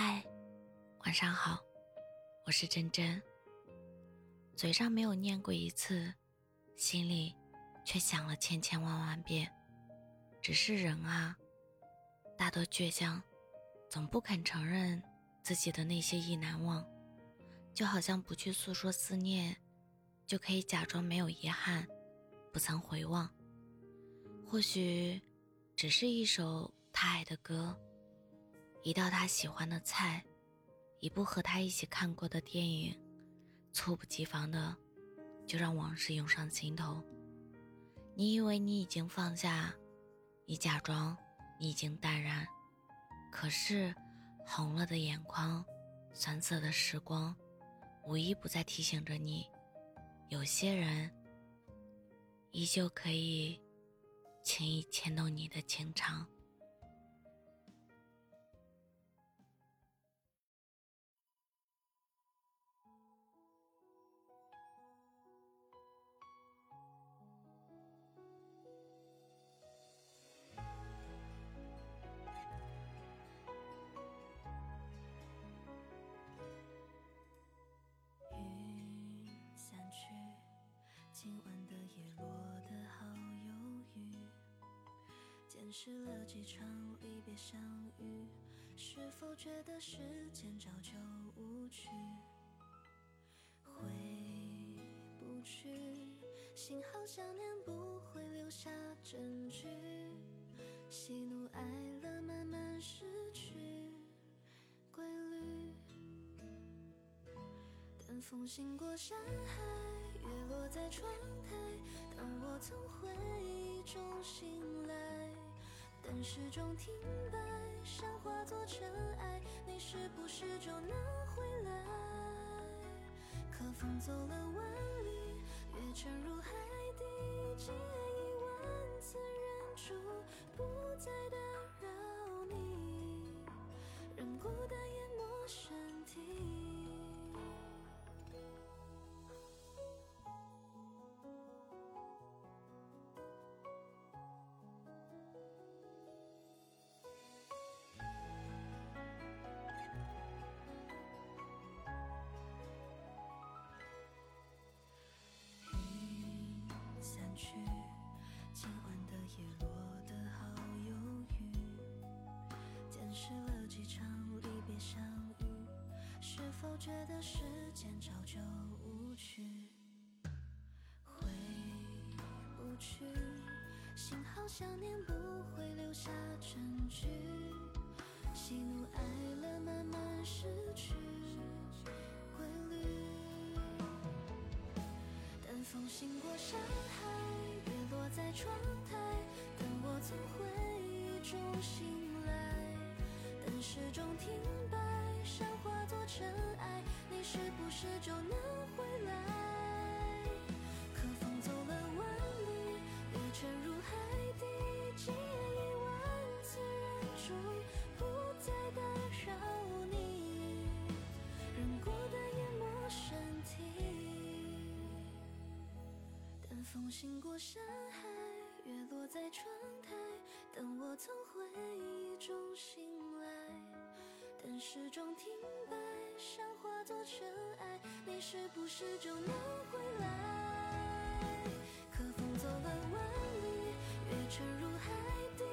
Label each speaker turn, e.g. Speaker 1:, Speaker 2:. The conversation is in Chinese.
Speaker 1: 嗨，晚上好，我是真真。嘴上没有念过一次，心里却想了千千万万遍。只是人啊，大多倔强，总不肯承认自己的那些意难忘，就好像不去诉说思念，就可以假装没有遗憾，不曾回望。或许，只是一首他爱的歌。一道他喜欢的菜，一部和他一起看过的电影，猝不及防的就让往事涌上心头。你以为你已经放下，你假装你已经淡然，可是红了的眼眶，酸涩的时光，无一不在提醒着你，有些人依旧可以轻易牵动你的情长。
Speaker 2: 晚的夜落得好忧郁，见识了几场离别相遇，是否觉得时间早就无趣？回不去，幸好想念不会留下证据，喜怒哀乐慢慢失去规律，等风行过山海。月落在窗台，当我从回忆中醒来，等时钟停摆，像化作尘埃，你是不是就能回来？可风走了万里，月沉入失了几场离别相遇，是否觉得时间早就无趣？回不去，幸好想念不会留下证据，喜怒哀乐慢慢失去规律，等风行过山海。在窗台，等我从回忆中醒来，等时钟停摆，山化作尘埃，你是不是就能回来？可风走了万里，也沉入海底，今夜一万次忍住不再打扰你，任孤单淹没身体，等风行过山海。月落在窗台，等我从回忆中醒来，等时钟停摆，像化作尘埃，你是不是就能回来？可风走了万里，月沉入海底，